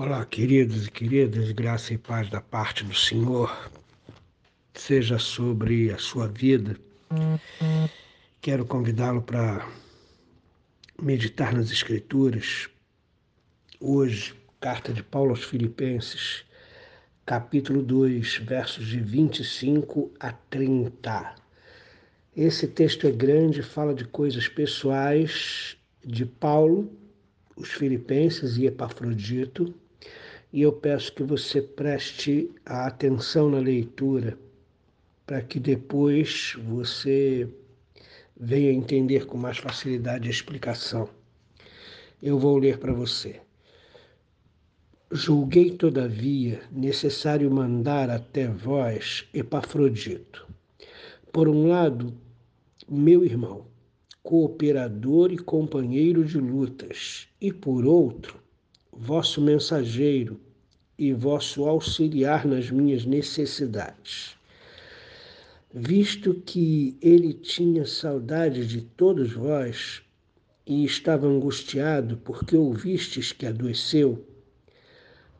Olá, queridos e queridas, graça e paz da parte do Senhor, seja sobre a sua vida. Quero convidá-lo para meditar nas Escrituras. Hoje, carta de Paulo aos Filipenses, capítulo 2, versos de 25 a 30. Esse texto é grande, fala de coisas pessoais de Paulo, os Filipenses e Epafrodito e eu peço que você preste atenção na leitura para que depois você venha entender com mais facilidade a explicação. Eu vou ler para você. Julguei, todavia, necessário mandar até vós Epafrodito. Por um lado, meu irmão, cooperador e companheiro de lutas, e por outro, vosso mensageiro e vosso auxiliar nas minhas necessidades. Visto que ele tinha saudade de todos vós e estava angustiado porque ouvistes que adoeceu,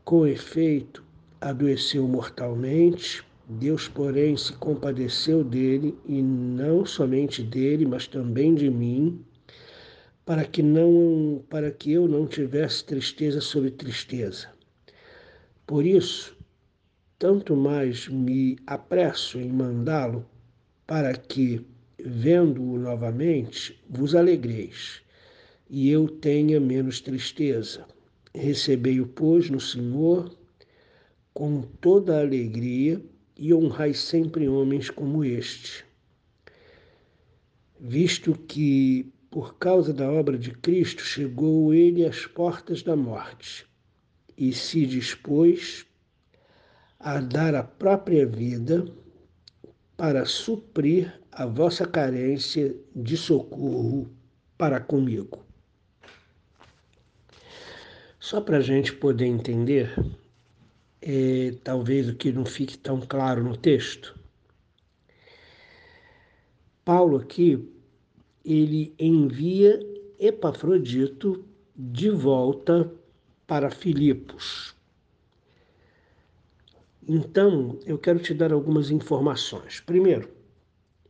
com efeito, adoeceu mortalmente. Deus, porém, se compadeceu dele, e não somente dele, mas também de mim, para que não para que eu não tivesse tristeza sobre tristeza. Por isso, tanto mais me apresso em mandá-lo, para que, vendo-o novamente, vos alegreis, e eu tenha menos tristeza. Recebei-o, pois, no Senhor com toda a alegria e honrai sempre homens como este. Visto que por causa da obra de Cristo, chegou ele às portas da morte e se dispôs a dar a própria vida para suprir a vossa carência de socorro para comigo. Só para a gente poder entender, é, talvez o que não fique tão claro no texto, Paulo aqui ele envia Epafrodito de volta para Filipos. Então, eu quero te dar algumas informações. Primeiro,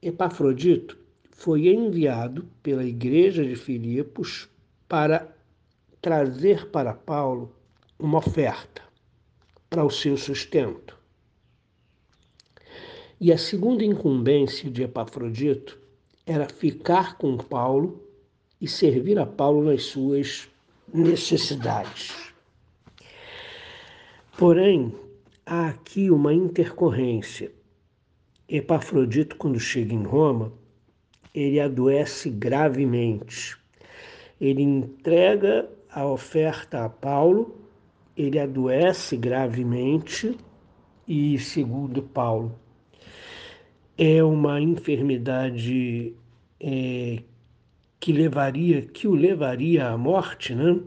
Epafrodito foi enviado pela igreja de Filipos para trazer para Paulo uma oferta para o seu sustento. E a segunda incumbência de Epafrodito era ficar com Paulo e servir a Paulo nas suas necessidades. Porém, há aqui uma intercorrência. Epafrodito, quando chega em Roma, ele adoece gravemente. Ele entrega a oferta a Paulo, ele adoece gravemente e, segundo Paulo, é uma enfermidade é, que levaria, que o levaria à morte, né?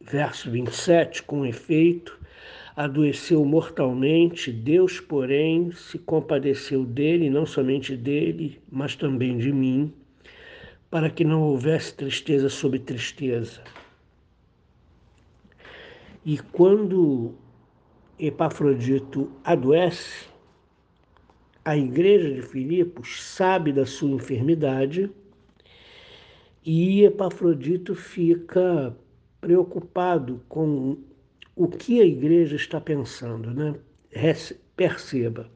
Verso 27, com efeito, adoeceu mortalmente, Deus, porém, se compadeceu dele, não somente dele, mas também de mim, para que não houvesse tristeza sobre tristeza. E quando Epafrodito adoece, a igreja de Filipos sabe da sua enfermidade e Epafrodito fica preocupado com o que a igreja está pensando, né? Perceba,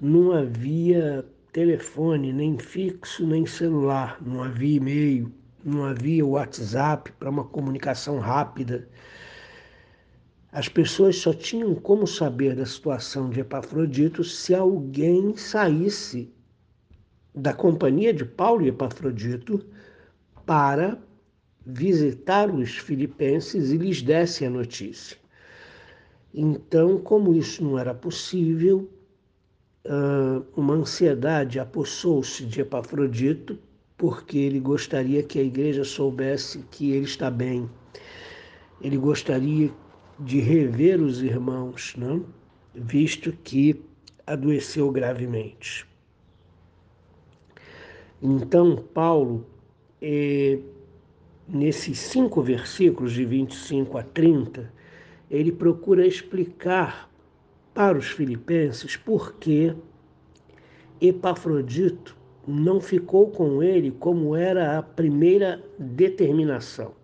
não havia telefone, nem fixo, nem celular, não havia e-mail, não havia WhatsApp para uma comunicação rápida as pessoas só tinham como saber da situação de Epafrodito se alguém saísse da companhia de Paulo e Epafrodito para visitar os filipenses e lhes desse a notícia. Então, como isso não era possível, uma ansiedade apossou-se de Epafrodito, porque ele gostaria que a igreja soubesse que ele está bem. Ele gostaria de rever os irmãos, não? visto que adoeceu gravemente. Então, Paulo, é, nesses cinco versículos, de 25 a 30, ele procura explicar para os filipenses por que Epafrodito não ficou com ele como era a primeira determinação.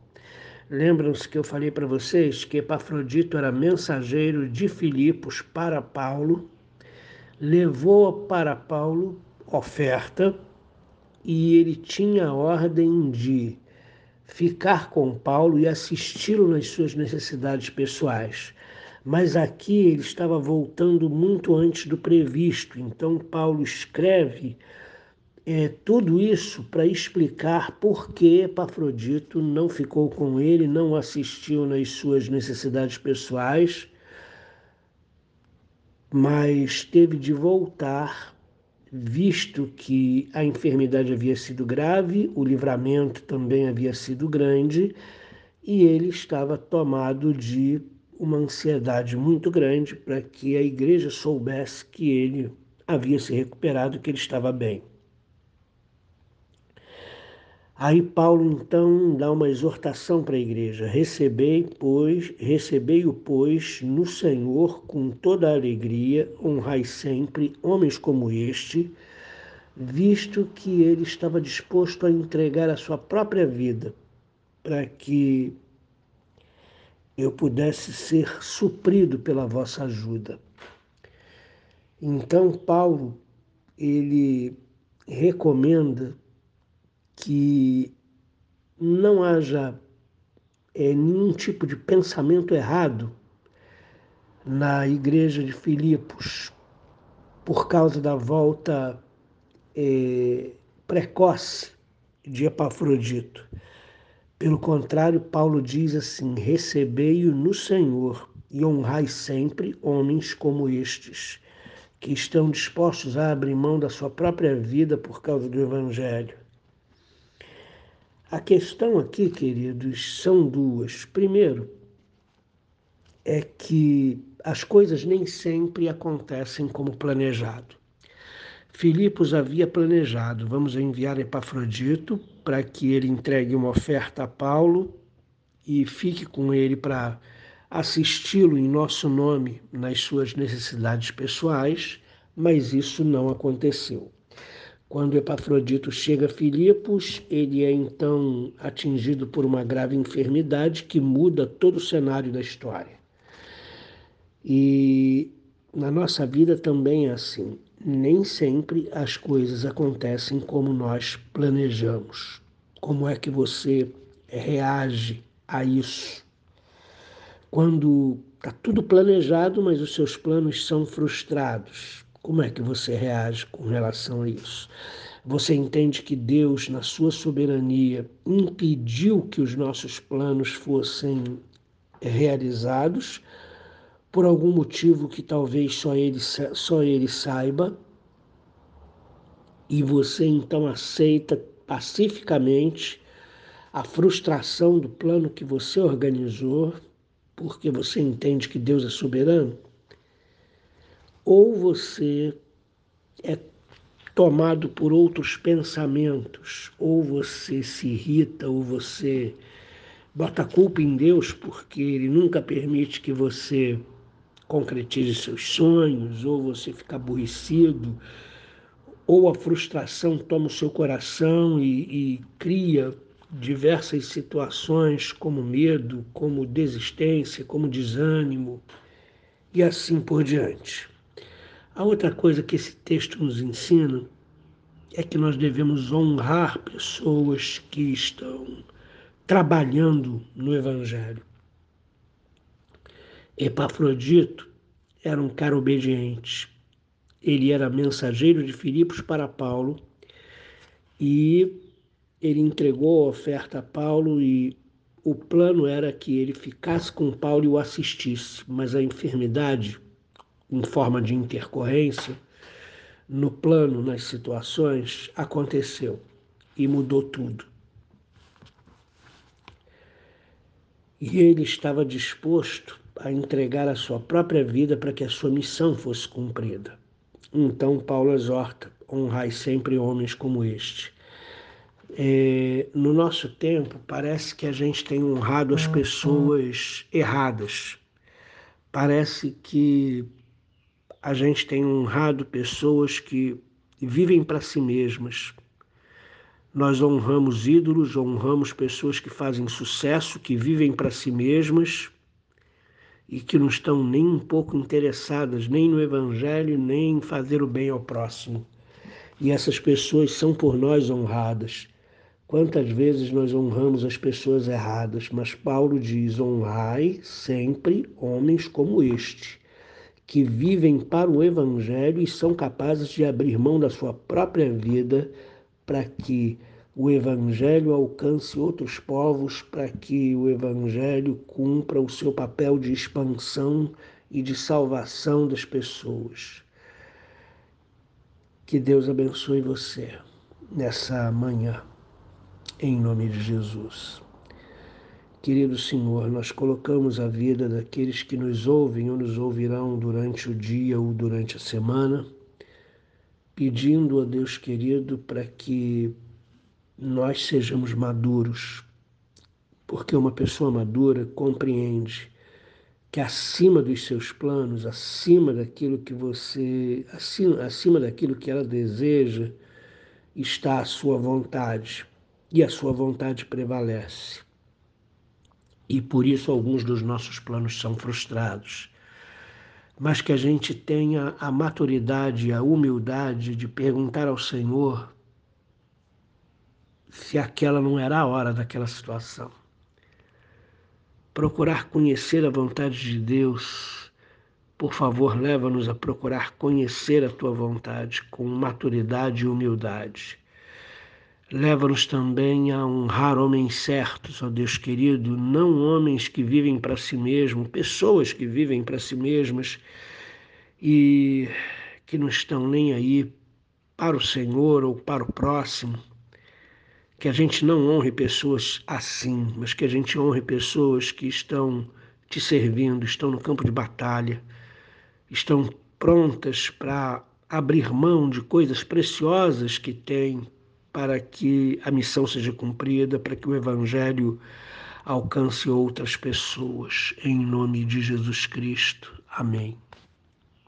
Lembram-se que eu falei para vocês que Epafrodito era mensageiro de Filipos para Paulo, levou para Paulo oferta e ele tinha a ordem de ficar com Paulo e assisti-lo nas suas necessidades pessoais. Mas aqui ele estava voltando muito antes do previsto, então Paulo escreve é, tudo isso para explicar por que Epafrodito não ficou com ele, não assistiu nas suas necessidades pessoais, mas teve de voltar, visto que a enfermidade havia sido grave, o livramento também havia sido grande, e ele estava tomado de uma ansiedade muito grande para que a igreja soubesse que ele havia se recuperado, que ele estava bem. Aí Paulo então dá uma exortação para a igreja: recebei, pois, recebei-o, pois, no Senhor com toda a alegria, honrai sempre homens como este, visto que ele estava disposto a entregar a sua própria vida para que eu pudesse ser suprido pela vossa ajuda. Então Paulo ele recomenda que não haja é, nenhum tipo de pensamento errado na igreja de Filipos por causa da volta é, precoce de Epafrodito. Pelo contrário, Paulo diz assim: recebei-o no Senhor e honrai sempre homens como estes, que estão dispostos a abrir mão da sua própria vida por causa do Evangelho. A questão aqui, queridos, são duas. Primeiro, é que as coisas nem sempre acontecem como planejado. Filipos havia planejado, vamos enviar Epafrodito para que ele entregue uma oferta a Paulo e fique com ele para assisti-lo em nosso nome nas suas necessidades pessoais, mas isso não aconteceu. Quando Epafrodito chega a Filipos, ele é então atingido por uma grave enfermidade que muda todo o cenário da história. E na nossa vida também é assim. Nem sempre as coisas acontecem como nós planejamos. Como é que você reage a isso? Quando está tudo planejado, mas os seus planos são frustrados. Como é que você reage com relação a isso? Você entende que Deus, na sua soberania, impediu que os nossos planos fossem realizados por algum motivo que talvez só ele, só ele saiba, e você então aceita pacificamente a frustração do plano que você organizou, porque você entende que Deus é soberano? Ou você é tomado por outros pensamentos, ou você se irrita, ou você bota a culpa em Deus porque Ele nunca permite que você concretize seus sonhos, ou você fica aborrecido, ou a frustração toma o seu coração e, e cria diversas situações como medo, como desistência, como desânimo e assim por diante. A outra coisa que esse texto nos ensina é que nós devemos honrar pessoas que estão trabalhando no Evangelho. Epafrodito era um cara obediente. Ele era mensageiro de Filipos para Paulo e ele entregou a oferta a Paulo e o plano era que ele ficasse com Paulo e o assistisse, mas a enfermidade em forma de intercorrência, no plano, nas situações, aconteceu e mudou tudo. E ele estava disposto a entregar a sua própria vida para que a sua missão fosse cumprida. Então, Paulo exorta: honrai sempre homens como este. É, no nosso tempo, parece que a gente tem honrado as pessoas erradas Parece que a gente tem honrado pessoas que vivem para si mesmas. Nós honramos ídolos, honramos pessoas que fazem sucesso, que vivem para si mesmas e que não estão nem um pouco interessadas nem no Evangelho, nem em fazer o bem ao próximo. E essas pessoas são por nós honradas. Quantas vezes nós honramos as pessoas erradas, mas Paulo diz: honrai sempre homens como este, que vivem para o Evangelho e são capazes de abrir mão da sua própria vida para que o Evangelho alcance outros povos, para que o Evangelho cumpra o seu papel de expansão e de salvação das pessoas. Que Deus abençoe você nessa manhã em nome de Jesus. Querido Senhor, nós colocamos a vida daqueles que nos ouvem ou nos ouvirão durante o dia ou durante a semana, pedindo a Deus querido para que nós sejamos maduros, porque uma pessoa madura compreende que acima dos seus planos, acima daquilo que você, acima, acima daquilo que ela deseja, está a sua vontade e a sua vontade prevalece. E por isso alguns dos nossos planos são frustrados. Mas que a gente tenha a maturidade a humildade de perguntar ao Senhor se aquela não era a hora daquela situação. Procurar conhecer a vontade de Deus. Por favor, leva-nos a procurar conhecer a tua vontade com maturidade e humildade Leva-nos também a honrar homens certos, ó Deus querido, não homens que vivem para si mesmos, pessoas que vivem para si mesmas e que não estão nem aí para o Senhor ou para o próximo. Que a gente não honre pessoas assim, mas que a gente honre pessoas que estão te servindo, estão no campo de batalha, estão prontas para abrir mão de coisas preciosas que têm para que a missão seja cumprida, para que o Evangelho alcance outras pessoas. Em nome de Jesus Cristo. Amém.